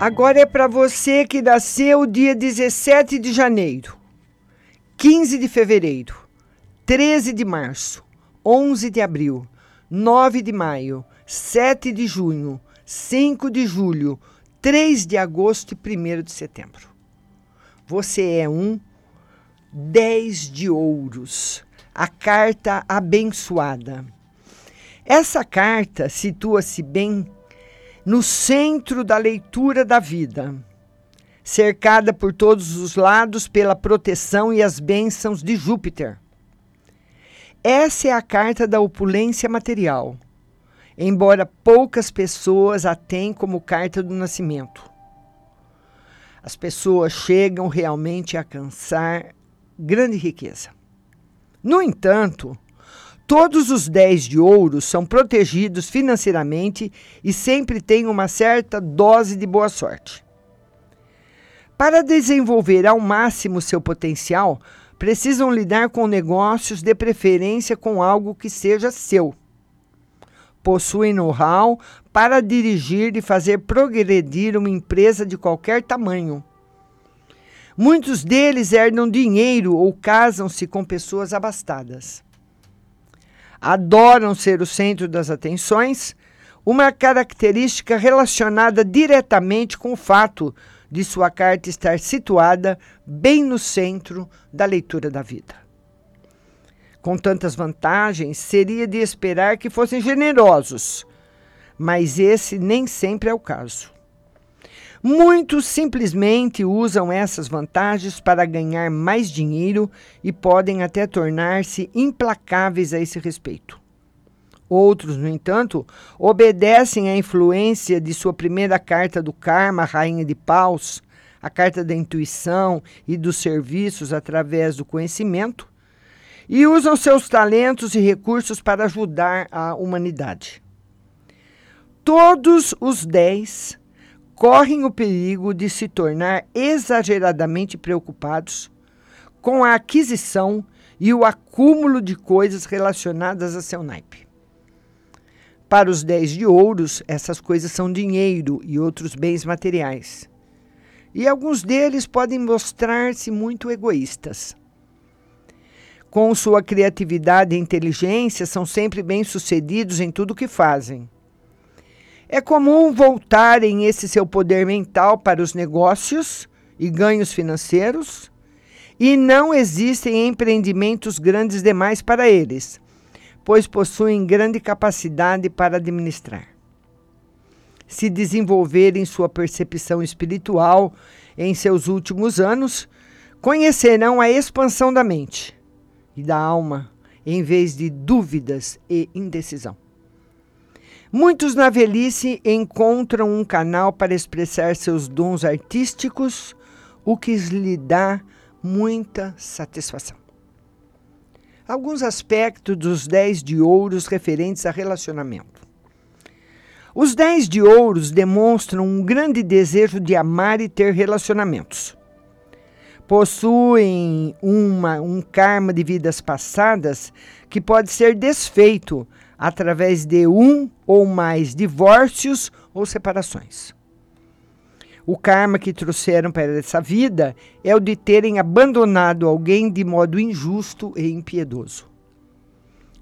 Agora é para você que nasceu dia 17 de janeiro, 15 de fevereiro, 13 de março, 11 de abril, 9 de maio, 7 de junho, 5 de julho, 3 de agosto e 1 de setembro. Você é um 10 de ouros, a carta abençoada. Essa carta situa-se bem no centro da leitura da vida, cercada por todos os lados pela proteção e as bênçãos de Júpiter. Essa é a carta da opulência material, embora poucas pessoas a tenham como carta do nascimento. As pessoas chegam realmente a alcançar grande riqueza. No entanto, Todos os 10 de ouro são protegidos financeiramente e sempre têm uma certa dose de boa sorte. Para desenvolver ao máximo seu potencial, precisam lidar com negócios, de preferência com algo que seja seu. Possuem know-how para dirigir e fazer progredir uma empresa de qualquer tamanho. Muitos deles herdam dinheiro ou casam-se com pessoas abastadas adoram ser o centro das atenções, uma característica relacionada diretamente com o fato de sua carta estar situada bem no centro da leitura da vida. Com tantas vantagens, seria de esperar que fossem generosos, mas esse nem sempre é o caso. Muitos simplesmente usam essas vantagens para ganhar mais dinheiro e podem até tornar-se implacáveis a esse respeito. Outros, no entanto, obedecem à influência de sua primeira carta do karma, rainha de paus, a carta da intuição e dos serviços através do conhecimento, e usam seus talentos e recursos para ajudar a humanidade. Todos os dez correm o perigo de se tornar exageradamente preocupados com a aquisição e o acúmulo de coisas relacionadas a seu naipe. Para os dez de ouros, essas coisas são dinheiro e outros bens materiais. E alguns deles podem mostrar-se muito egoístas. Com sua criatividade e inteligência, são sempre bem-sucedidos em tudo o que fazem é comum voltarem esse seu poder mental para os negócios e ganhos financeiros, e não existem empreendimentos grandes demais para eles, pois possuem grande capacidade para administrar. Se desenvolverem sua percepção espiritual em seus últimos anos, conhecerão a expansão da mente e da alma, em vez de dúvidas e indecisão. Muitos na velhice encontram um canal para expressar seus dons artísticos, o que lhe dá muita satisfação. Alguns aspectos dos 10 de ouros referentes a relacionamento. Os 10 de ouros demonstram um grande desejo de amar e ter relacionamentos. Possuem uma, um karma de vidas passadas que pode ser desfeito através de um ou mais divórcios ou separações. O karma que trouxeram para essa vida é o de terem abandonado alguém de modo injusto e impiedoso.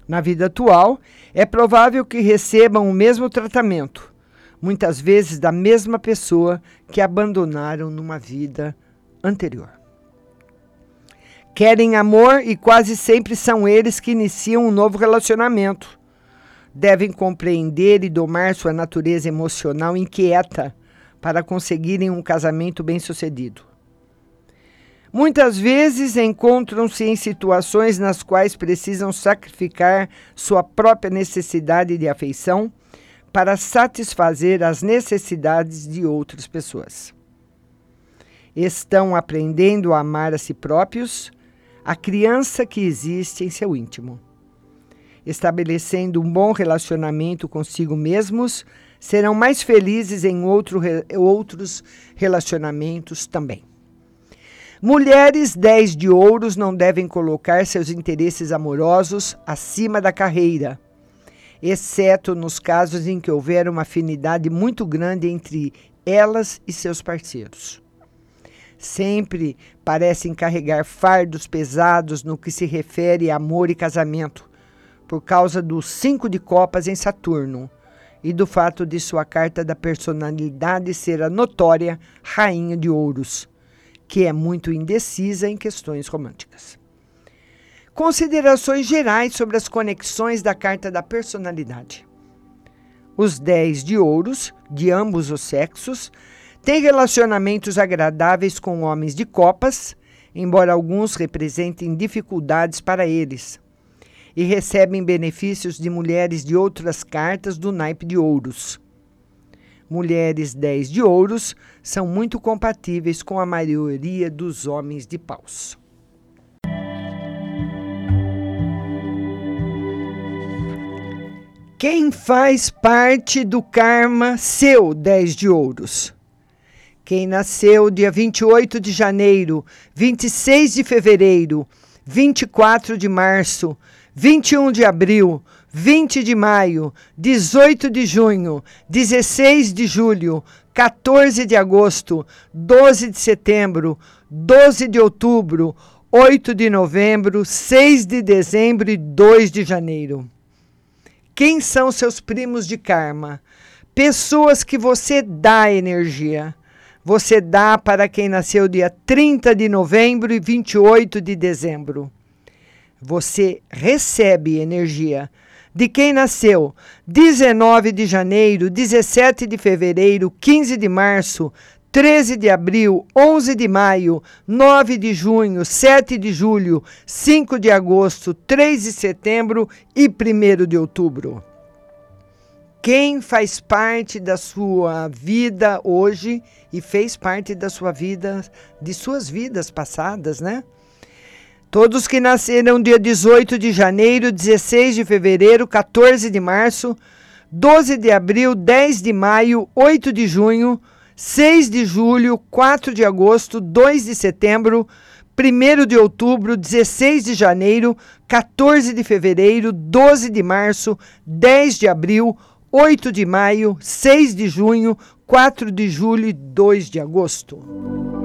Na vida atual, é provável que recebam o mesmo tratamento, muitas vezes da mesma pessoa que abandonaram numa vida anterior. Querem amor e quase sempre são eles que iniciam um novo relacionamento devem compreender e domar sua natureza emocional inquieta para conseguirem um casamento bem-sucedido. Muitas vezes encontram-se em situações nas quais precisam sacrificar sua própria necessidade de afeição para satisfazer as necessidades de outras pessoas. Estão aprendendo a amar a si próprios, a criança que existe em seu íntimo estabelecendo um bom relacionamento consigo mesmos, serão mais felizes em outro, outros relacionamentos também. Mulheres 10 de ouros não devem colocar seus interesses amorosos acima da carreira, exceto nos casos em que houver uma afinidade muito grande entre elas e seus parceiros. Sempre parecem carregar fardos pesados no que se refere a amor e casamento, por causa do cinco de copas em Saturno e do fato de sua carta da personalidade ser a notória Rainha de Ouros, que é muito indecisa em questões românticas. Considerações gerais sobre as conexões da carta da personalidade. Os 10 de ouros, de ambos os sexos, têm relacionamentos agradáveis com homens de copas, embora alguns representem dificuldades para eles, e recebem benefícios de mulheres de outras cartas do naipe de ouros. Mulheres 10 de ouros são muito compatíveis com a maioria dos homens de paus. Quem faz parte do karma seu 10 de ouros? Quem nasceu dia 28 de janeiro, 26 de fevereiro, 24 de março, 21 de abril, 20 de maio, 18 de junho, 16 de julho, 14 de agosto, 12 de setembro, 12 de outubro, 8 de novembro, 6 de dezembro e 2 de janeiro. Quem são seus primos de karma? Pessoas que você dá energia. Você dá para quem nasceu dia 30 de novembro e 28 de dezembro. Você recebe energia. De quem nasceu 19 de janeiro, 17 de fevereiro, 15 de março, 13 de abril, 11 de maio, 9 de junho, 7 de julho, 5 de agosto, 3 de setembro e 1 de outubro. Quem faz parte da sua vida hoje e fez parte da sua vida, de suas vidas passadas, né? Todos que nasceram dia 18 de janeiro, 16 de fevereiro, 14 de março, 12 de abril, 10 de maio, 8 de junho, 6 de julho, 4 de agosto, 2 de setembro, 1 de outubro, 16 de janeiro, 14 de fevereiro, 12 de março, 10 de abril, 8 de maio, 6 de junho, 4 de julho e 2 de agosto.